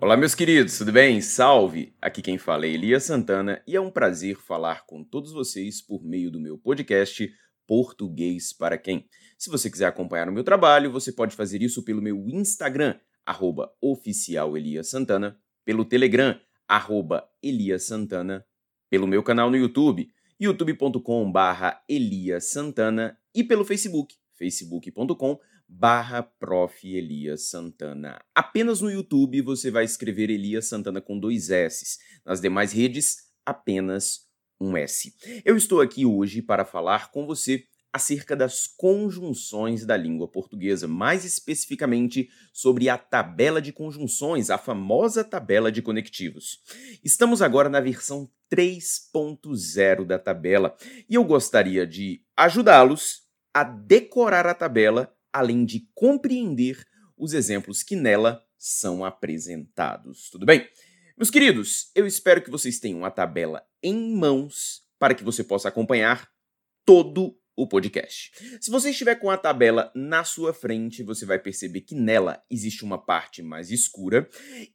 Olá, meus queridos, tudo bem? Salve! Aqui quem fala é Elias Santana e é um prazer falar com todos vocês por meio do meu podcast Português para Quem. Se você quiser acompanhar o meu trabalho, você pode fazer isso pelo meu Instagram, arroba Santana, pelo Telegram, arroba Santana, pelo meu canal no YouTube, youtube.com barra Santana e pelo Facebook, facebook.com barra Prof. Elias Santana. Apenas no YouTube você vai escrever Elias Santana com dois S. Nas demais redes, apenas um S. Eu estou aqui hoje para falar com você acerca das conjunções da língua portuguesa, mais especificamente sobre a tabela de conjunções, a famosa tabela de conectivos. Estamos agora na versão 3.0 da tabela e eu gostaria de ajudá-los a decorar a tabela além de compreender os exemplos que nela são apresentados. Tudo bem? Meus queridos, eu espero que vocês tenham a tabela em mãos para que você possa acompanhar todo o podcast. Se você estiver com a tabela na sua frente, você vai perceber que nela existe uma parte mais escura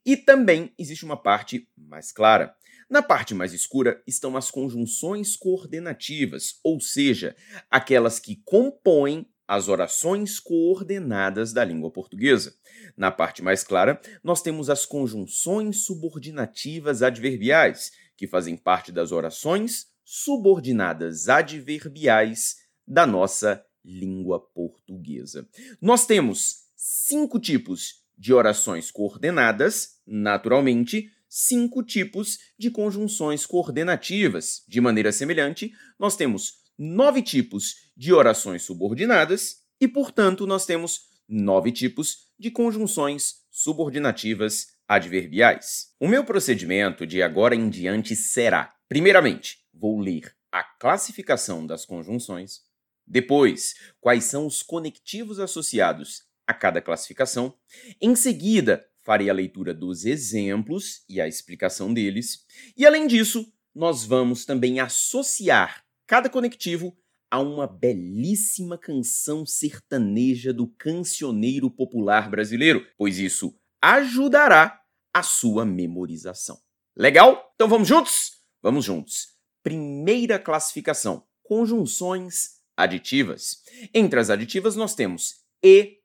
e também existe uma parte mais clara. Na parte mais escura estão as conjunções coordenativas, ou seja, aquelas que compõem as orações coordenadas da língua portuguesa. Na parte mais clara, nós temos as conjunções subordinativas adverbiais, que fazem parte das orações subordinadas adverbiais da nossa língua portuguesa. Nós temos cinco tipos de orações coordenadas, naturalmente, cinco tipos de conjunções coordenativas. De maneira semelhante, nós temos nove tipos de orações subordinadas e, portanto, nós temos nove tipos de conjunções subordinativas adverbiais. O meu procedimento de agora em diante será: primeiramente, vou ler a classificação das conjunções, depois, quais são os conectivos associados a cada classificação, em seguida, farei a leitura dos exemplos e a explicação deles, e além disso, nós vamos também associar cada conectivo a uma belíssima canção sertaneja do cancioneiro popular brasileiro, pois isso ajudará a sua memorização. Legal? Então vamos juntos? Vamos juntos. Primeira classificação: conjunções aditivas. Entre as aditivas nós temos e,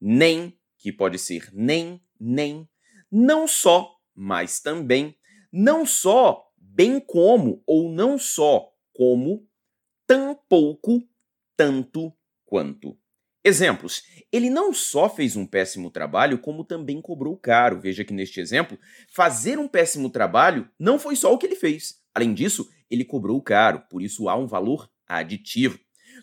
nem, que pode ser nem, nem, não só, mas também, não só, bem como ou não só, como tão pouco, tanto quanto. Exemplos. Ele não só fez um péssimo trabalho, como também cobrou caro. Veja que neste exemplo, fazer um péssimo trabalho não foi só o que ele fez. Além disso, ele cobrou caro, por isso há um valor aditivo.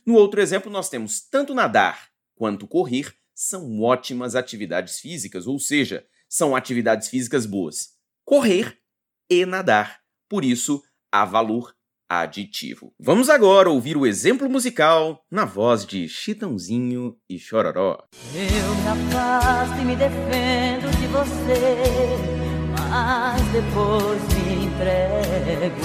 No outro exemplo, nós temos tanto nadar quanto correr são ótimas atividades físicas, ou seja, são atividades físicas boas. Correr e nadar. Por isso, há valor aditivo. Vamos agora ouvir o exemplo musical na voz de Chitãozinho e Chororó. Eu me afasto e me defendo de você, mas depois me entrego.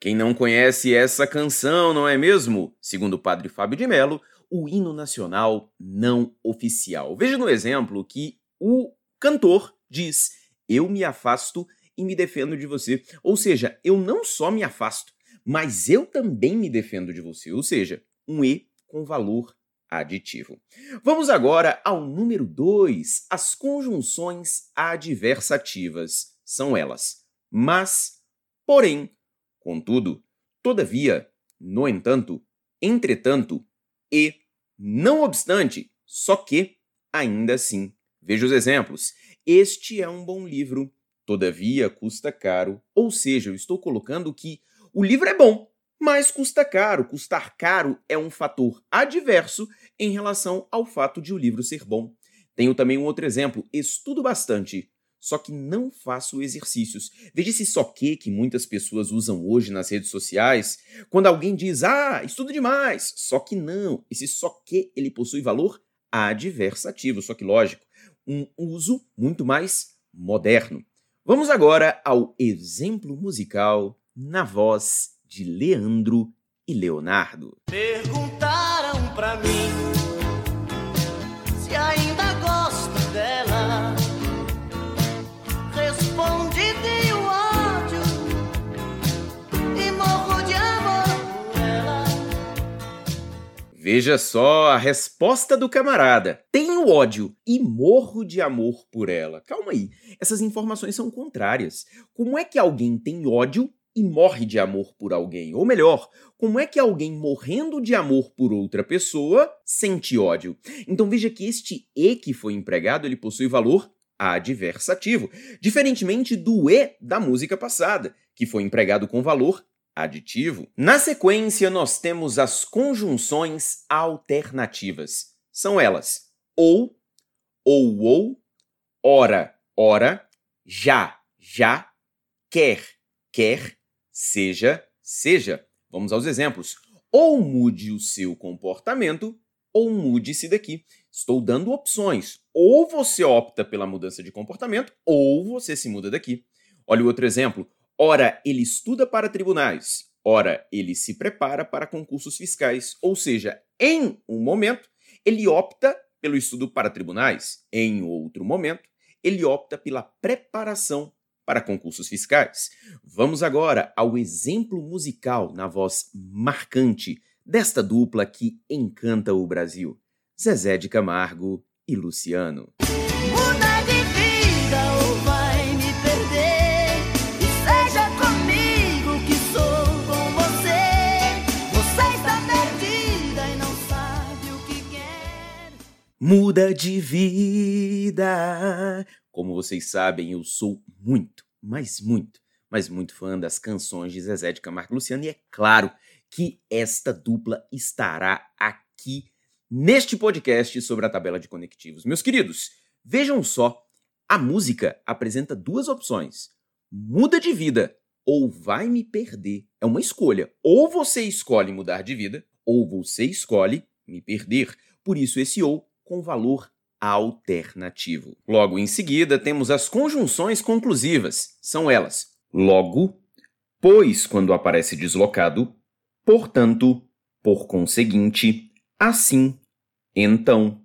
Quem não conhece essa canção, não é mesmo? Segundo o padre Fábio de Mello, o hino nacional não oficial. Veja no exemplo que o cantor diz: Eu me afasto e me defendo de você. Ou seja, eu não só me afasto, mas eu também me defendo de você. Ou seja, um E com valor aditivo. Vamos agora ao número 2. As conjunções adversativas são elas: mas, porém, contudo, todavia, no entanto, entretanto e, não obstante, só que, ainda assim. Veja os exemplos. Este é um bom livro Todavia, custa caro, ou seja, eu estou colocando que o livro é bom, mas custa caro. Custar caro é um fator adverso em relação ao fato de o livro ser bom. Tenho também um outro exemplo: estudo bastante, só que não faço exercícios. Veja esse só que que muitas pessoas usam hoje nas redes sociais, quando alguém diz: "Ah, estudo demais". Só que não, esse só que ele possui valor adversativo, só que lógico, um uso muito mais moderno. Vamos agora ao exemplo musical na voz de Leandro e Leonardo. Perguntaram mim Veja só a resposta do camarada. Tenho ódio e morro de amor por ela. Calma aí, essas informações são contrárias. Como é que alguém tem ódio e morre de amor por alguém? Ou melhor, como é que alguém morrendo de amor por outra pessoa sente ódio? Então veja que este e que foi empregado, ele possui valor adversativo, diferentemente do e da música passada, que foi empregado com valor aditivo. Na sequência, nós temos as conjunções alternativas. São elas ou, ou, ou, ora, ora, já, já, quer, quer, seja, seja. Vamos aos exemplos. Ou mude o seu comportamento, ou mude-se daqui. Estou dando opções. Ou você opta pela mudança de comportamento, ou você se muda daqui. Olha o outro exemplo. Ora, ele estuda para tribunais, ora, ele se prepara para concursos fiscais. Ou seja, em um momento, ele opta pelo estudo para tribunais, em outro momento, ele opta pela preparação para concursos fiscais. Vamos agora ao exemplo musical na voz marcante desta dupla que encanta o Brasil: Zezé de Camargo e Luciano. Muda de vida. Como vocês sabem, eu sou muito, mas muito, mas muito fã das canções de Zezé de Camargo Luciano e é claro que esta dupla estará aqui neste podcast sobre a tabela de conectivos. Meus queridos, vejam só, a música apresenta duas opções: muda de vida ou vai me perder. É uma escolha. Ou você escolhe mudar de vida, ou você escolhe me perder. Por isso esse ou com valor alternativo. Logo em seguida, temos as conjunções conclusivas. São elas: logo, pois quando aparece deslocado, portanto, por conseguinte, assim, então,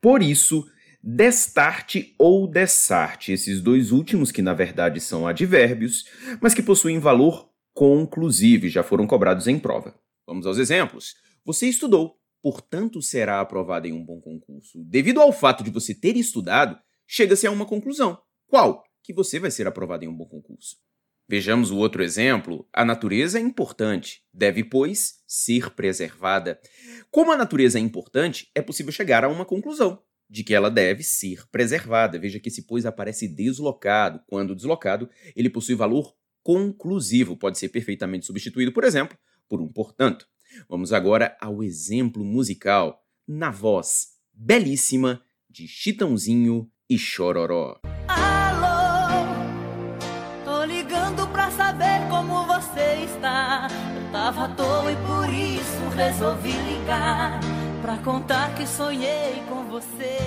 por isso, destarte ou dessarte, esses dois últimos que na verdade são advérbios, mas que possuem valor conclusivo e já foram cobrados em prova. Vamos aos exemplos. Você estudou, portanto será aprovado em um bom concurso. Devido ao fato de você ter estudado, chega-se a uma conclusão. Qual? Que você vai ser aprovado em um bom concurso. Vejamos o outro exemplo. A natureza é importante, deve, pois, ser preservada. Como a natureza é importante, é possível chegar a uma conclusão de que ela deve ser preservada. Veja que esse pois aparece deslocado. Quando deslocado, ele possui valor conclusivo, pode ser perfeitamente substituído, por exemplo, por um portanto. Vamos agora ao exemplo musical, na voz belíssima de Chitãozinho e Chororó. Alô, tô ligando pra saber como você está. Eu tava à toa e por isso resolvi ligar. Pra contar que sonhei com você.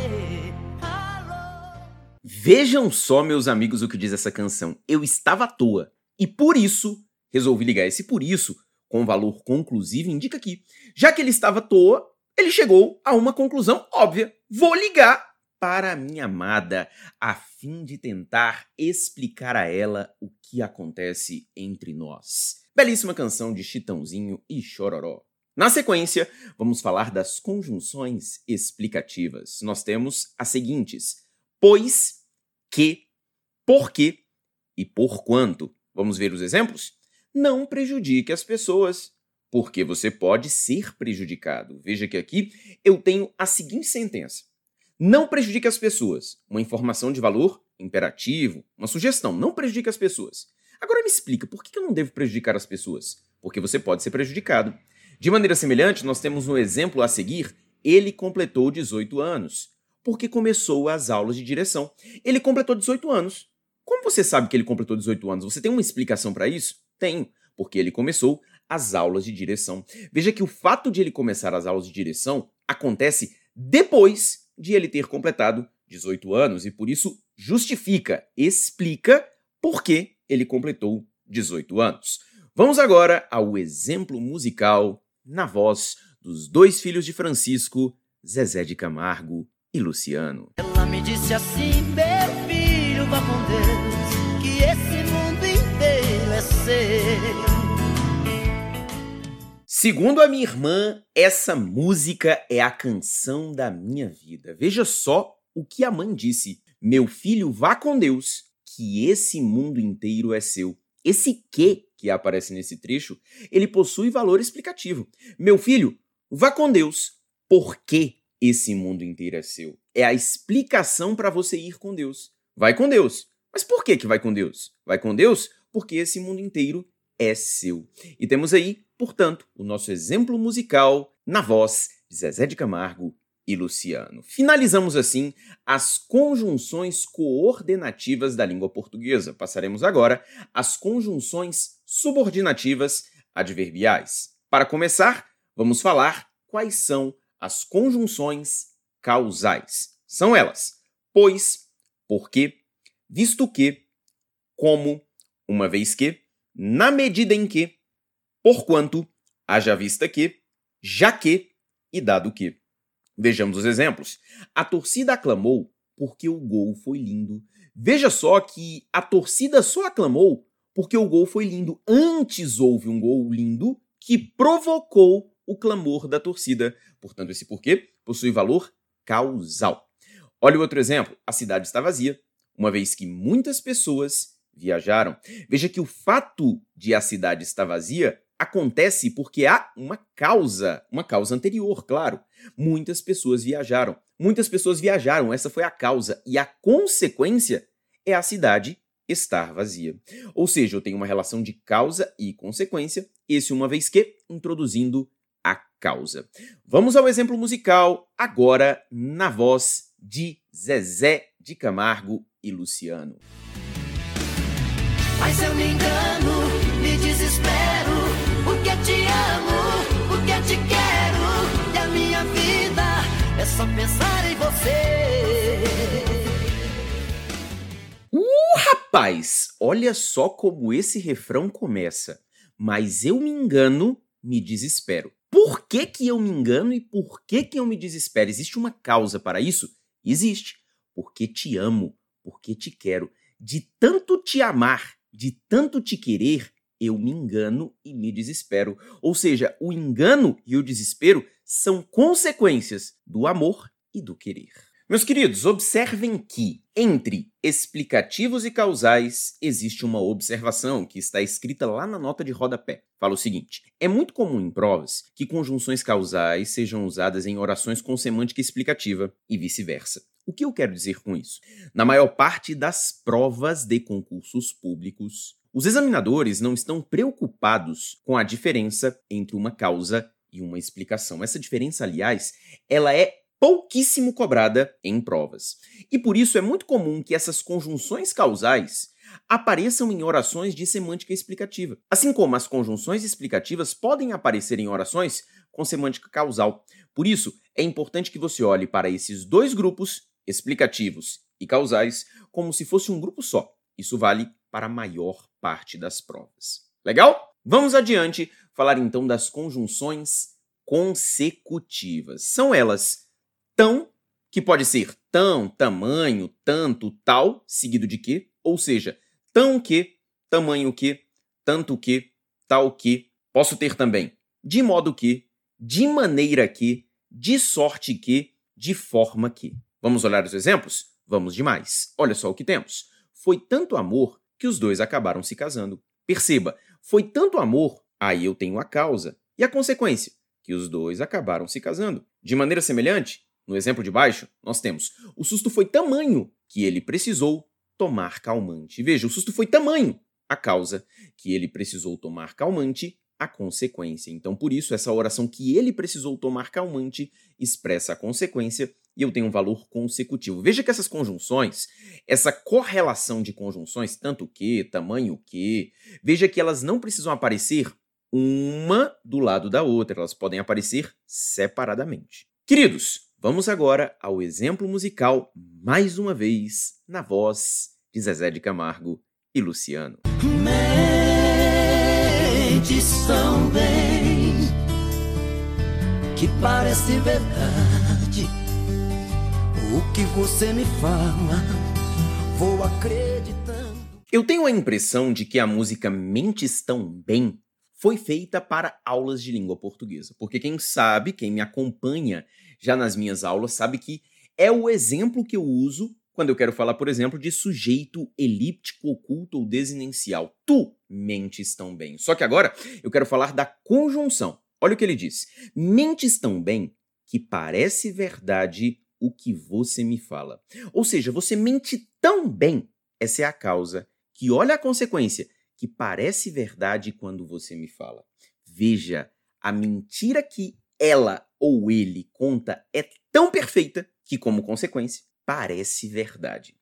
Alô. Vejam só, meus amigos, o que diz essa canção. Eu estava à toa e por isso resolvi ligar. Esse por isso com valor conclusivo indica que, já que ele estava à toa, ele chegou a uma conclusão óbvia. Vou ligar para minha amada, a fim de tentar explicar a ela o que acontece entre nós. Belíssima canção de Chitãozinho e Chororó. Na sequência, vamos falar das conjunções explicativas. Nós temos as seguintes: pois, que, porque e por quanto. Vamos ver os exemplos? Não prejudique as pessoas, porque você pode ser prejudicado. Veja que aqui eu tenho a seguinte sentença: não prejudique as pessoas. Uma informação de valor imperativo, uma sugestão, não prejudique as pessoas. Agora me explica, por que eu não devo prejudicar as pessoas? Porque você pode ser prejudicado. De maneira semelhante, nós temos no exemplo a seguir, ele completou 18 anos, porque começou as aulas de direção. Ele completou 18 anos. Como você sabe que ele completou 18 anos? Você tem uma explicação para isso? Tenho, porque ele começou as aulas de direção. Veja que o fato de ele começar as aulas de direção acontece depois de ele ter completado 18 anos e por isso justifica, explica por que ele completou 18 anos. Vamos agora ao exemplo musical na voz dos dois filhos de Francisco, Zezé de Camargo e Luciano. Ela me disse assim, meu filho, vá com Deus, que esse Segundo a minha irmã, essa música é a canção da minha vida. Veja só o que a mãe disse: Meu filho, vá com Deus, que esse mundo inteiro é seu. Esse que que aparece nesse trecho, ele possui valor explicativo. Meu filho, vá com Deus, porque esse mundo inteiro é seu. É a explicação para você ir com Deus. Vai com Deus. Mas por que que vai com Deus? Vai com Deus porque esse mundo inteiro é seu. E temos aí, portanto, o nosso exemplo musical na voz de Zezé de Camargo e Luciano. Finalizamos assim as conjunções coordenativas da língua portuguesa. Passaremos agora às conjunções subordinativas adverbiais. Para começar, vamos falar quais são as conjunções causais. São elas: pois, porque, visto que, como, uma vez que, na medida em que, porquanto, haja vista que, já que e dado que. Vejamos os exemplos. A torcida aclamou porque o gol foi lindo. Veja só que a torcida só aclamou porque o gol foi lindo. Antes houve um gol lindo que provocou o clamor da torcida. Portanto, esse porquê possui valor causal. Olha o outro exemplo. A cidade está vazia, uma vez que muitas pessoas viajaram. Veja que o fato de a cidade estar vazia acontece porque há uma causa, uma causa anterior, claro. Muitas pessoas viajaram. Muitas pessoas viajaram, essa foi a causa. E a consequência é a cidade estar vazia. Ou seja, eu tenho uma relação de causa e consequência, esse uma vez que introduzindo a causa. Vamos ao exemplo musical, agora na voz de Zezé de Camargo e Luciano. Mas eu me engano, me desespero, porque te amo, porque te quero, e a minha vida é só pensar em você. Uh, rapaz, olha só como esse refrão começa. Mas eu me engano, me desespero. Por que, que eu me engano e por que, que eu me desespero? Existe uma causa para isso? Existe. Porque te amo, porque te quero. De tanto te amar, de tanto te querer, eu me engano e me desespero. Ou seja, o engano e o desespero são consequências do amor e do querer. Meus queridos, observem que entre explicativos e causais existe uma observação que está escrita lá na nota de rodapé. Fala o seguinte: é muito comum em provas que conjunções causais sejam usadas em orações com semântica explicativa e vice-versa. O que eu quero dizer com isso? Na maior parte das provas de concursos públicos, os examinadores não estão preocupados com a diferença entre uma causa e uma explicação. Essa diferença, aliás, ela é pouquíssimo cobrada em provas. E por isso é muito comum que essas conjunções causais apareçam em orações de semântica explicativa, assim como as conjunções explicativas podem aparecer em orações com semântica causal. Por isso, é importante que você olhe para esses dois grupos, explicativos e causais, como se fosse um grupo só. Isso vale para a maior parte das provas. Legal? Vamos adiante falar então das conjunções consecutivas. São elas tão, que pode ser tão, tamanho, tanto, tal, seguido de que, ou seja, tão que, tamanho que, tanto que, tal que. Posso ter também de modo que, de maneira que, de sorte que, de forma que. Vamos olhar os exemplos? Vamos demais. Olha só o que temos. Foi tanto amor que os dois acabaram se casando. Perceba, foi tanto amor, aí eu tenho a causa. E a consequência? Que os dois acabaram se casando. De maneira semelhante, no exemplo de baixo, nós temos o susto foi tamanho que ele precisou tomar calmante. Veja, o susto foi tamanho a causa que ele precisou tomar calmante, a consequência. Então, por isso, essa oração que ele precisou tomar calmante expressa a consequência e eu tenho um valor consecutivo. Veja que essas conjunções, essa correlação de conjunções, tanto que, tamanho que, veja que elas não precisam aparecer uma do lado da outra, elas podem aparecer separadamente. Queridos, Vamos agora ao exemplo musical, mais uma vez, na voz de Zezé de Camargo e Luciano. Mentes que parece verdade. O que você me fala, vou acreditando. Eu tenho a impressão de que a música Mentes Tão Bem foi feita para aulas de língua portuguesa. Porque quem sabe, quem me acompanha já nas minhas aulas, sabe que é o exemplo que eu uso quando eu quero falar, por exemplo, de sujeito elíptico, oculto ou desinencial. Tu mentes tão bem. Só que agora eu quero falar da conjunção. Olha o que ele diz. Mentes tão bem que parece verdade o que você me fala. Ou seja, você mente tão bem. Essa é a causa que olha a consequência, que parece verdade quando você me fala. Veja, a mentira que ela ou ele conta é tão perfeita que, como consequência, parece verdade.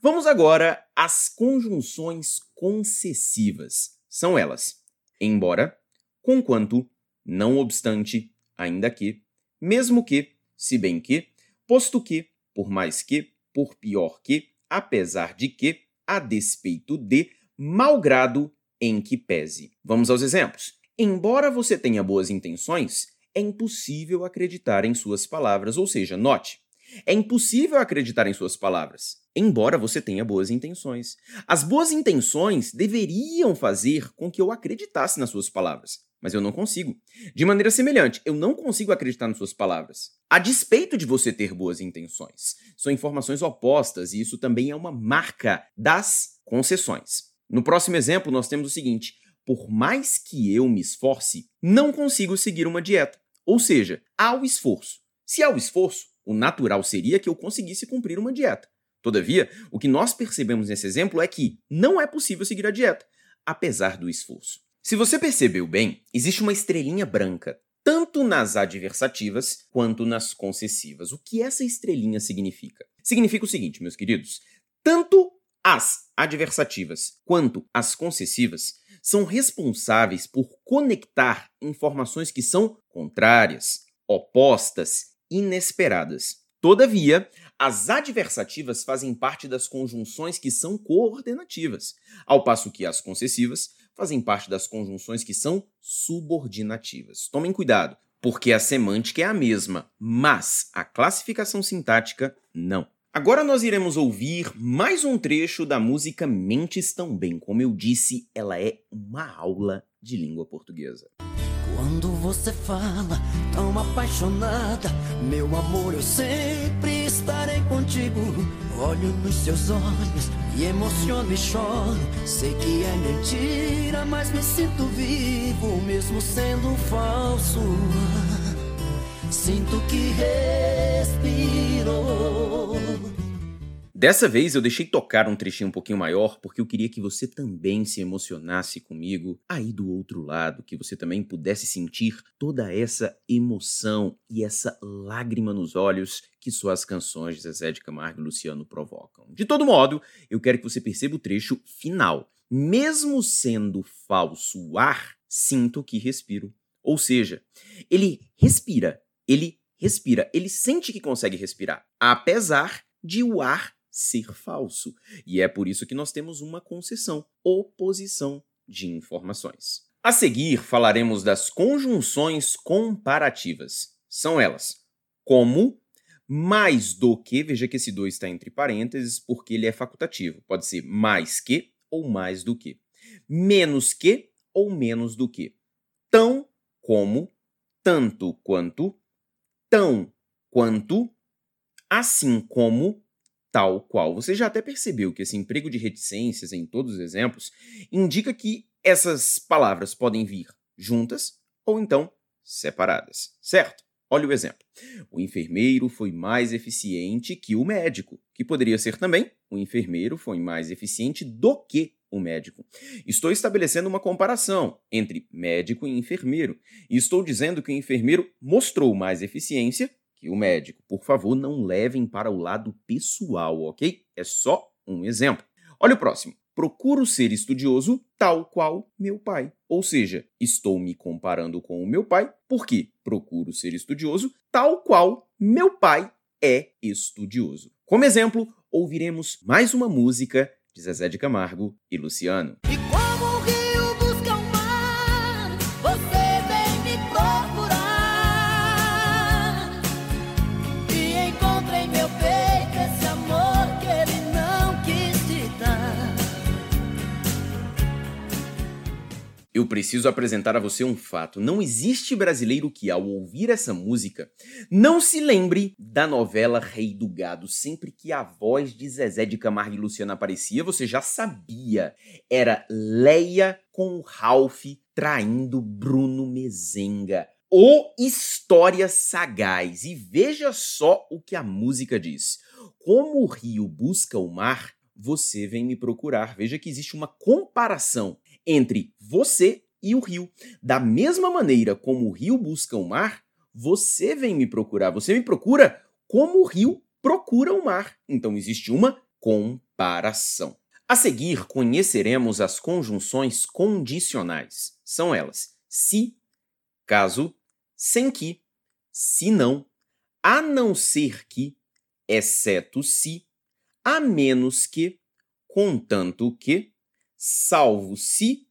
Vamos agora às conjunções concessivas. São elas: embora, conquanto, não obstante, ainda que, mesmo que, se bem que, posto que, por mais que, por pior que, apesar de que, a despeito de, malgrado em que pese. Vamos aos exemplos. Embora você tenha boas intenções, é impossível acreditar em suas palavras, ou seja, note, é impossível acreditar em suas palavras, embora você tenha boas intenções. As boas intenções deveriam fazer com que eu acreditasse nas suas palavras, mas eu não consigo. De maneira semelhante, eu não consigo acreditar nas suas palavras. A despeito de você ter boas intenções, são informações opostas e isso também é uma marca das concessões. No próximo exemplo, nós temos o seguinte: por mais que eu me esforce, não consigo seguir uma dieta. Ou seja, há o esforço. Se há o esforço, o natural seria que eu conseguisse cumprir uma dieta. Todavia, o que nós percebemos nesse exemplo é que não é possível seguir a dieta, apesar do esforço. Se você percebeu bem, existe uma estrelinha branca, tanto nas adversativas quanto nas concessivas. O que essa estrelinha significa? Significa o seguinte, meus queridos: tanto as adversativas quanto as concessivas são responsáveis por conectar informações que são contrárias, opostas inesperadas. Todavia, as adversativas fazem parte das conjunções que são coordenativas, ao passo que as concessivas fazem parte das conjunções que são subordinativas. Tomem cuidado, porque a semântica é a mesma, mas a classificação sintática não. Agora nós iremos ouvir mais um trecho da música Mentes Tão Bem. Como eu disse, ela é uma aula de língua portuguesa. Quando você fala tão apaixonada, meu amor, eu sempre estarei contigo. Olho nos seus olhos, me emociono e choro. Sei que é mentira, mas me sinto vivo, mesmo sendo falso. Sinto que respiro. Dessa vez eu deixei tocar um trechinho um pouquinho maior porque eu queria que você também se emocionasse comigo aí do outro lado, que você também pudesse sentir toda essa emoção e essa lágrima nos olhos que suas canções de Zezé de Camargo e Luciano provocam. De todo modo, eu quero que você perceba o trecho final. Mesmo sendo falso o ar, sinto que respiro. Ou seja, ele respira, ele respira, ele sente que consegue respirar, apesar de o ar ser falso. E é por isso que nós temos uma concessão, oposição de informações. A seguir, falaremos das conjunções comparativas. São elas: como, mais do que, veja que esse do está entre parênteses porque ele é facultativo. Pode ser mais que ou mais do que. Menos que ou menos do que. Tão como, tanto quanto, tão quanto, assim como, tal qual. Você já até percebeu que esse emprego de reticências em todos os exemplos indica que essas palavras podem vir juntas ou então separadas, certo? Olha o exemplo. O enfermeiro foi mais eficiente que o médico, que poderia ser também o enfermeiro foi mais eficiente do que o médico. Estou estabelecendo uma comparação entre médico e enfermeiro, e estou dizendo que o enfermeiro mostrou mais eficiência o médico. Por favor, não levem para o lado pessoal, ok? É só um exemplo. Olha o próximo. Procuro ser estudioso tal qual meu pai. Ou seja, estou me comparando com o meu pai porque procuro ser estudioso tal qual meu pai é estudioso. Como exemplo, ouviremos mais uma música de Zezé de Camargo e Luciano. Eu preciso apresentar a você um fato. Não existe brasileiro que, ao ouvir essa música, não se lembre da novela Rei do Gado. Sempre que a voz de Zezé de Camargo e Luciana aparecia, você já sabia. Era Leia com Ralph traindo Bruno Mezenga. O História Sagaz. E veja só o que a música diz. Como o rio busca o mar, você vem me procurar. Veja que existe uma comparação entre você e o rio. Da mesma maneira como o rio busca o mar, você vem me procurar. Você me procura como o rio procura o mar. Então existe uma comparação. A seguir, conheceremos as conjunções condicionais. São elas: se, caso, sem que, se não, a não ser que, exceto se, a menos que, contanto que, salvo se,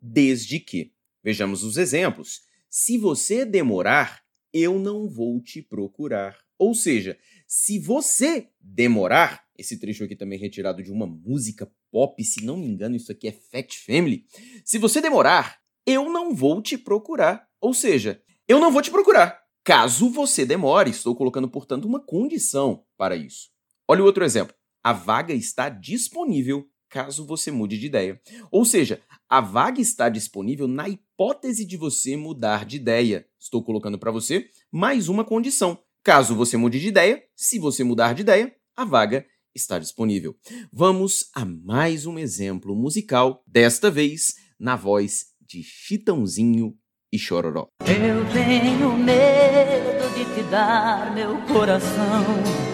desde que. Vejamos os exemplos. Se você demorar, eu não vou te procurar. Ou seja, se você demorar, esse trecho aqui também é retirado de uma música pop, se não me engano, isso aqui é Fat Family. Se você demorar, eu não vou te procurar. Ou seja, eu não vou te procurar. Caso você demore, estou colocando, portanto, uma condição para isso. Olha o outro exemplo. A vaga está disponível caso você mude de ideia. Ou seja, a vaga está disponível na hipótese de você mudar de ideia. Estou colocando para você mais uma condição. Caso você mude de ideia, se você mudar de ideia, a vaga está disponível. Vamos a mais um exemplo musical, desta vez na voz de Chitãozinho e Chororó. Eu tenho medo de te dar meu coração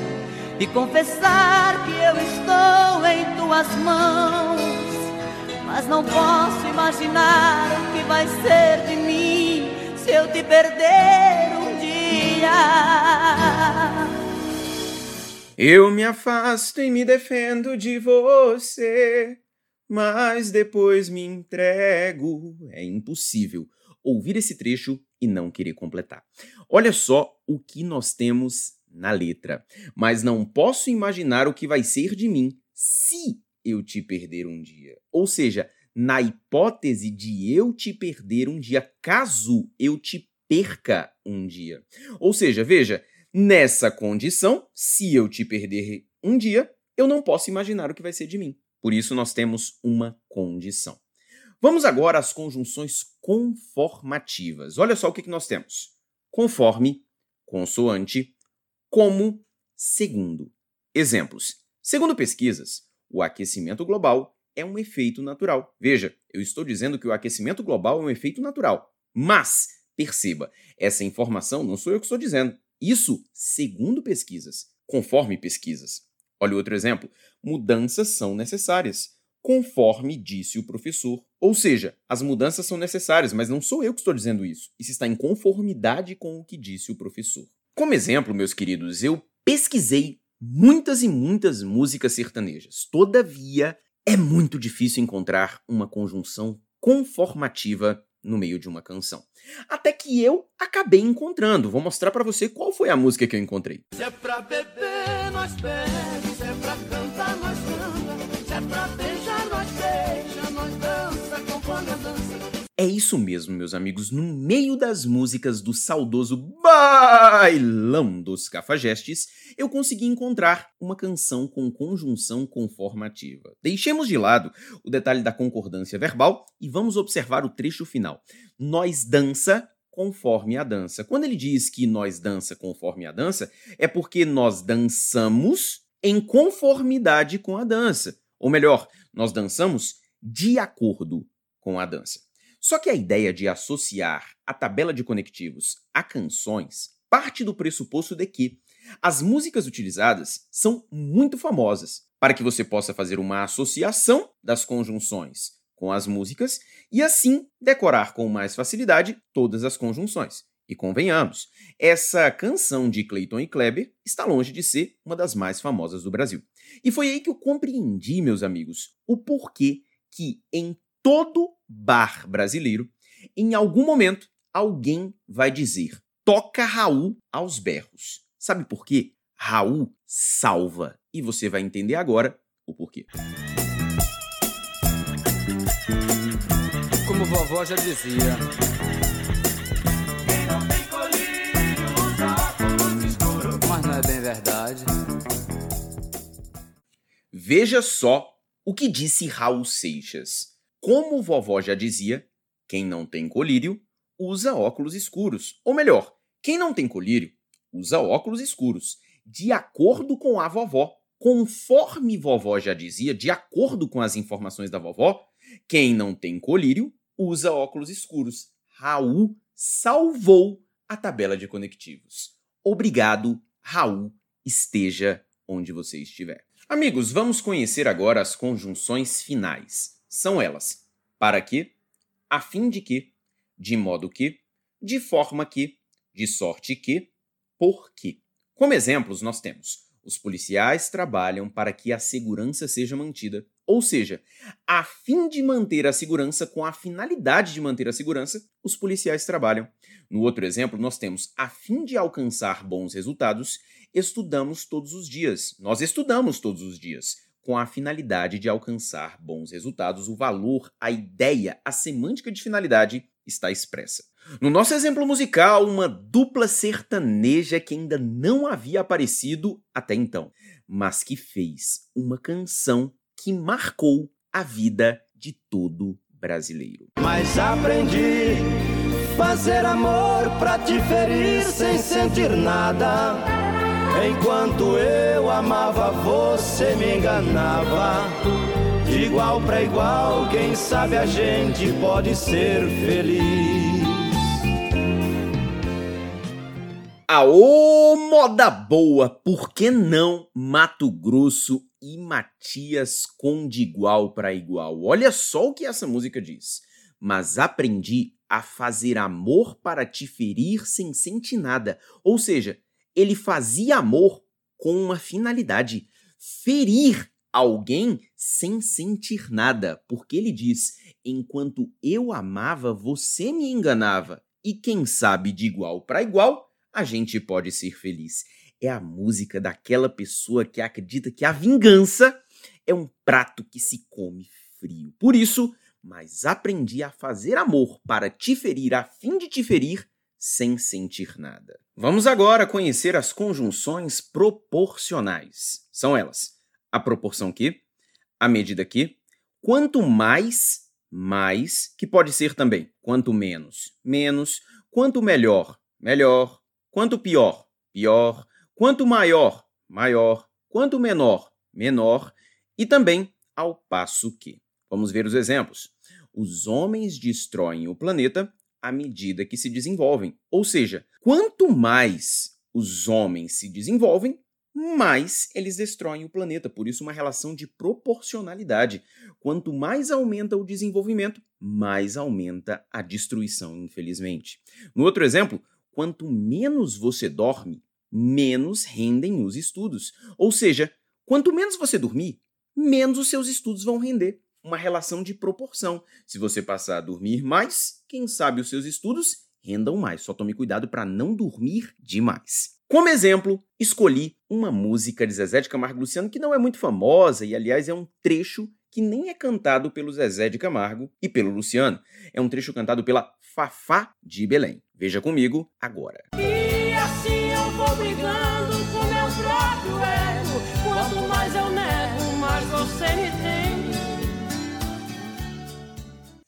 e confessar que eu estou em tuas mãos. Mas não posso imaginar o que vai ser de mim se eu te perder um dia. Eu me afasto e me defendo de você, mas depois me entrego. É impossível ouvir esse trecho e não querer completar. Olha só o que nós temos na letra. Mas não posso imaginar o que vai ser de mim se eu te perder um dia. Ou seja, na hipótese de eu te perder um dia, caso eu te perca um dia. Ou seja, veja, nessa condição, se eu te perder um dia, eu não posso imaginar o que vai ser de mim. Por isso, nós temos uma condição. Vamos agora às conjunções conformativas. Olha só o que, nós temos: conforme, consoante, como segundo. Exemplos. Segundo pesquisas, o aquecimento global é um efeito natural. Veja, eu estou dizendo que o aquecimento global é um efeito natural. Mas, perceba, essa informação não sou eu que estou dizendo. Isso segundo pesquisas, conforme pesquisas. Olha outro exemplo. Mudanças são necessárias, conforme disse o professor. Ou seja, as mudanças são necessárias, mas não sou eu que estou dizendo isso. Isso está em conformidade com o que disse o professor. Como exemplo, meus queridos, eu pesquisei muitas e muitas músicas sertanejas. Todavia, é muito difícil encontrar uma conjunção conformativa no meio de uma canção. Até que eu acabei encontrando. Vou mostrar para você qual foi a música que eu encontrei. Se é pra beber, nós bebe. Isso mesmo, meus amigos. No meio das músicas do saudoso Bailão dos Cafajestes, eu consegui encontrar uma canção com conjunção conformativa. Deixemos de lado o detalhe da concordância verbal e vamos observar o trecho final. Nós dança conforme a dança. Quando ele diz que nós dança conforme a dança, é porque nós dançamos em conformidade com a dança. Ou melhor, nós dançamos de acordo com a dança. Só que a ideia de associar a tabela de conectivos a canções parte do pressuposto de que as músicas utilizadas são muito famosas, para que você possa fazer uma associação das conjunções com as músicas e assim decorar com mais facilidade todas as conjunções. E convenhamos, essa canção de Clayton e Kleber está longe de ser uma das mais famosas do Brasil. E foi aí que eu compreendi, meus amigos, o porquê que em todo bar brasileiro, em algum momento, alguém vai dizer: toca Raul aos berros. Sabe por quê? Raul salva. E você vai entender agora o porquê. Como vovó já dizia. Mas não é bem verdade. Veja só o que disse Raul Seixas. Como vovó já dizia, quem não tem colírio usa óculos escuros. Ou melhor, quem não tem colírio usa óculos escuros. De acordo com a vovó, conforme vovó já dizia, de acordo com as informações da vovó, quem não tem colírio usa óculos escuros. Raul salvou a tabela de conectivos. Obrigado, Raul, esteja onde você estiver. Amigos, vamos conhecer agora as conjunções finais. São elas: para que, a fim de que, de modo que, de forma que, de sorte que, por que. Como exemplos, nós temos: os policiais trabalham para que a segurança seja mantida, ou seja, a fim de manter a segurança com a finalidade de manter a segurança, os policiais trabalham. No outro exemplo, nós temos a fim de alcançar bons resultados, estudamos todos os dias. Nós estudamos todos os dias com a finalidade de alcançar bons resultados. O valor, a ideia, a semântica de finalidade está expressa. No nosso exemplo musical, uma dupla sertaneja que ainda não havia aparecido até então, mas que fez uma canção que marcou a vida de todo brasileiro. Mas aprendi fazer amor pra te ferir sem sentir nada. Enquanto eu amava, você me enganava. De igual para igual, quem sabe a gente pode ser feliz. Aô, moda boa! Por que não Mato Grosso e Matias com de igual para igual? Olha só o que essa música diz. Mas aprendi a fazer amor para te ferir sem sentir nada. Ou seja, ele fazia amor com uma finalidade: ferir alguém sem sentir nada, porque ele diz: enquanto eu amava, você me enganava, e quem sabe de igual para igual, a gente pode ser feliz. É a música daquela pessoa que acredita que a vingança é um prato que se come frio. Por isso, mas aprendi a fazer amor para te ferir a fim de te ferir sem sentir nada. Vamos agora conhecer as conjunções proporcionais. São elas: a proporção que, a medida que, quanto mais, mais, que pode ser também quanto menos, menos, quanto melhor, melhor, quanto pior, pior, quanto maior, maior, quanto menor, menor, e também ao passo que. Vamos ver os exemplos. Os homens destroem o planeta à medida que se desenvolvem. Ou seja, quanto mais os homens se desenvolvem, mais eles destroem o planeta. Por isso, uma relação de proporcionalidade. Quanto mais aumenta o desenvolvimento, mais aumenta a destruição, infelizmente. No outro exemplo, quanto menos você dorme, menos rendem os estudos. Ou seja, quanto menos você dormir, menos os seus estudos vão render. Uma relação de proporção. Se você passar a dormir mais, quem sabe os seus estudos rendam mais. Só tome cuidado para não dormir demais. Como exemplo, escolhi uma música de Zezé de Camargo Luciano que não é muito famosa e, aliás, é um trecho que nem é cantado pelo Zezé de Camargo e pelo Luciano. É um trecho cantado pela Fafá de Belém. Veja comigo agora. E assim eu vou brigando com meu próprio ego. Quanto mais eu nego, mais você me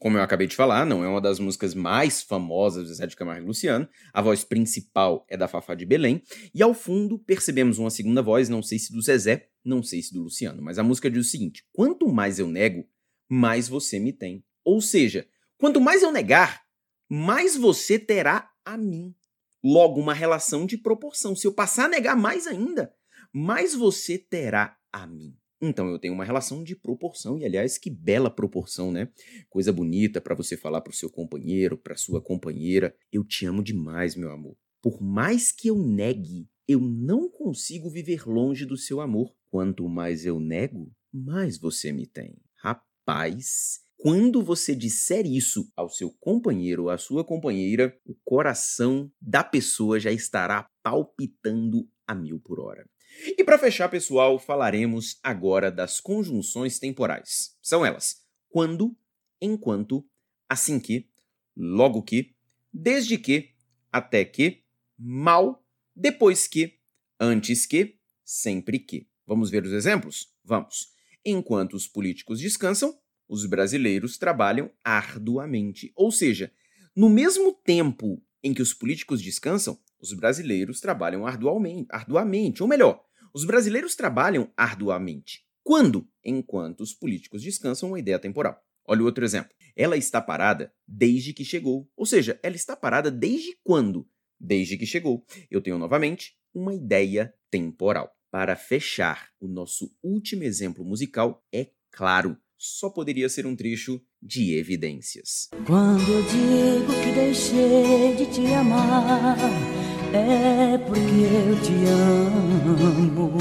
Como eu acabei de falar, não é uma das músicas mais famosas do Zezé de Camargo e Luciano. A voz principal é da Fafá de Belém. E ao fundo percebemos uma segunda voz, não sei se do Zezé, não sei se do Luciano. Mas a música diz o seguinte: Quanto mais eu nego, mais você me tem. Ou seja, quanto mais eu negar, mais você terá a mim. Logo, uma relação de proporção. Se eu passar a negar mais ainda, mais você terá a mim. Então eu tenho uma relação de proporção e aliás que bela proporção, né? Coisa bonita para você falar pro seu companheiro, para sua companheira, eu te amo demais, meu amor. Por mais que eu negue, eu não consigo viver longe do seu amor. Quanto mais eu nego, mais você me tem. Rapaz, quando você disser isso ao seu companheiro ou à sua companheira, o coração da pessoa já estará palpitando a mil por hora. E para fechar, pessoal, falaremos agora das conjunções temporais. São elas: quando, enquanto, assim que, logo que, desde que, até que, mal, depois que, antes que, sempre que. Vamos ver os exemplos? Vamos. Enquanto os políticos descansam, os brasileiros trabalham arduamente. Ou seja, no mesmo tempo em que os políticos descansam, os brasileiros trabalham arduamente, arduamente. Ou melhor, os brasileiros trabalham arduamente. Quando? Enquanto os políticos descansam uma ideia temporal. Olha o outro exemplo. Ela está parada desde que chegou. Ou seja, ela está parada desde quando? Desde que chegou. Eu tenho novamente uma ideia temporal. Para fechar o nosso último exemplo musical, é claro, só poderia ser um trecho de evidências. Quando eu digo que deixei de te amar, é porque eu te amo.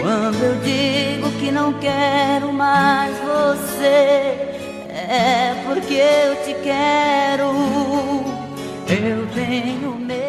Quando eu digo que não quero mais você, é porque eu te quero. Eu tenho medo.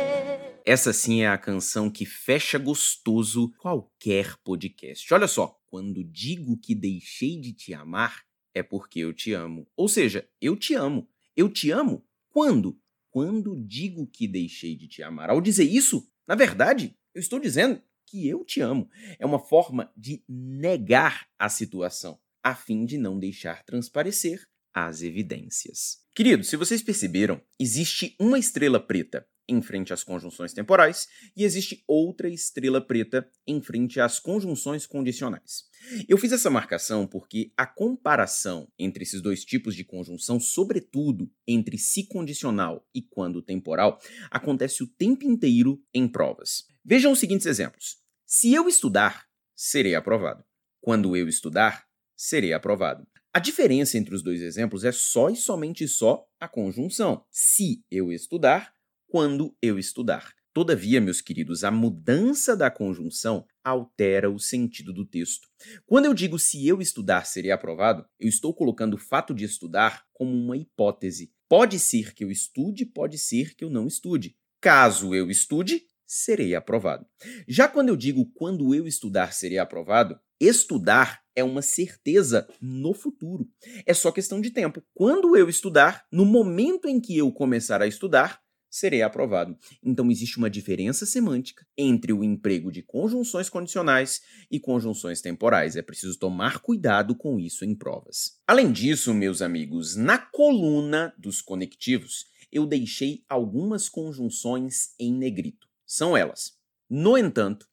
Essa sim é a canção que fecha gostoso qualquer podcast. Olha só, quando digo que deixei de te amar, é porque eu te amo. Ou seja, eu te amo. Eu te amo quando? Quando digo que deixei de te amar. Ao dizer isso, na verdade, eu estou dizendo que eu te amo. É uma forma de negar a situação, a fim de não deixar transparecer as evidências. Queridos, se vocês perceberam, existe uma estrela preta em frente às conjunções temporais e existe outra estrela preta em frente às conjunções condicionais. Eu fiz essa marcação porque a comparação entre esses dois tipos de conjunção, sobretudo entre se condicional e quando temporal, acontece o tempo inteiro em provas. Vejam os seguintes exemplos. Se eu estudar, serei aprovado. Quando eu estudar, serei aprovado. A diferença entre os dois exemplos é só e somente só a conjunção. Se eu estudar, quando eu estudar. Todavia, meus queridos, a mudança da conjunção altera o sentido do texto. Quando eu digo se eu estudar serei aprovado, eu estou colocando o fato de estudar como uma hipótese. Pode ser que eu estude, pode ser que eu não estude. Caso eu estude, serei aprovado. Já quando eu digo quando eu estudar serei aprovado, estudar é uma certeza no futuro. É só questão de tempo. Quando eu estudar, no momento em que eu começar a estudar, serei aprovado. Então existe uma diferença semântica entre o emprego de conjunções condicionais e conjunções temporais. É preciso tomar cuidado com isso em provas. Além disso, meus amigos, na coluna dos conectivos, eu deixei algumas conjunções em negrito. São elas: no entanto,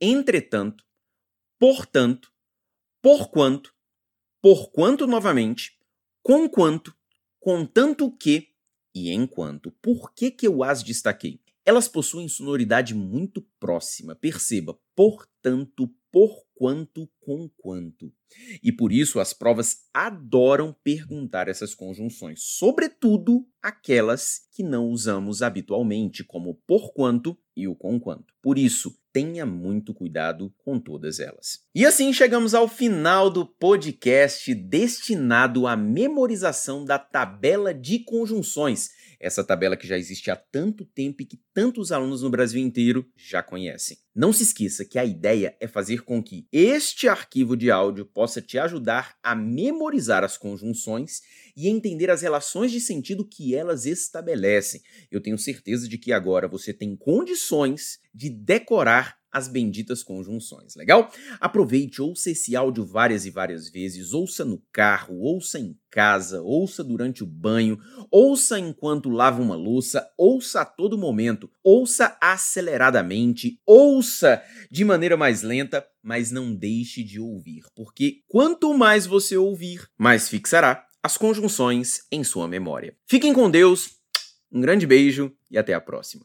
entretanto, portanto, porquanto, porquanto novamente, conquanto, contanto que e enquanto. Por que, que eu as destaquei? Elas possuem sonoridade muito próxima, perceba, portanto, por quanto, com quanto. E por isso as provas adoram perguntar essas conjunções, sobretudo aquelas que não usamos habitualmente, como por quanto e o com quanto. Por isso, tenha muito cuidado com todas elas. E assim chegamos ao final do podcast destinado à memorização da tabela de conjunções essa tabela que já existe há tanto tempo e que tantos alunos no Brasil inteiro já conhecem. Não se esqueça que a ideia é fazer com que este arquivo de áudio possa te ajudar a memorizar as conjunções e entender as relações de sentido que elas estabelecem. Eu tenho certeza de que agora você tem condições de decorar as benditas conjunções, legal? Aproveite, ouça esse áudio várias e várias vezes, ouça no carro, ouça em casa, ouça durante o banho, ouça enquanto lava uma louça, ouça a todo momento, ouça aceleradamente, ouça de maneira mais lenta, mas não deixe de ouvir, porque quanto mais você ouvir, mais fixará as conjunções em sua memória. Fiquem com Deus, um grande beijo e até a próxima.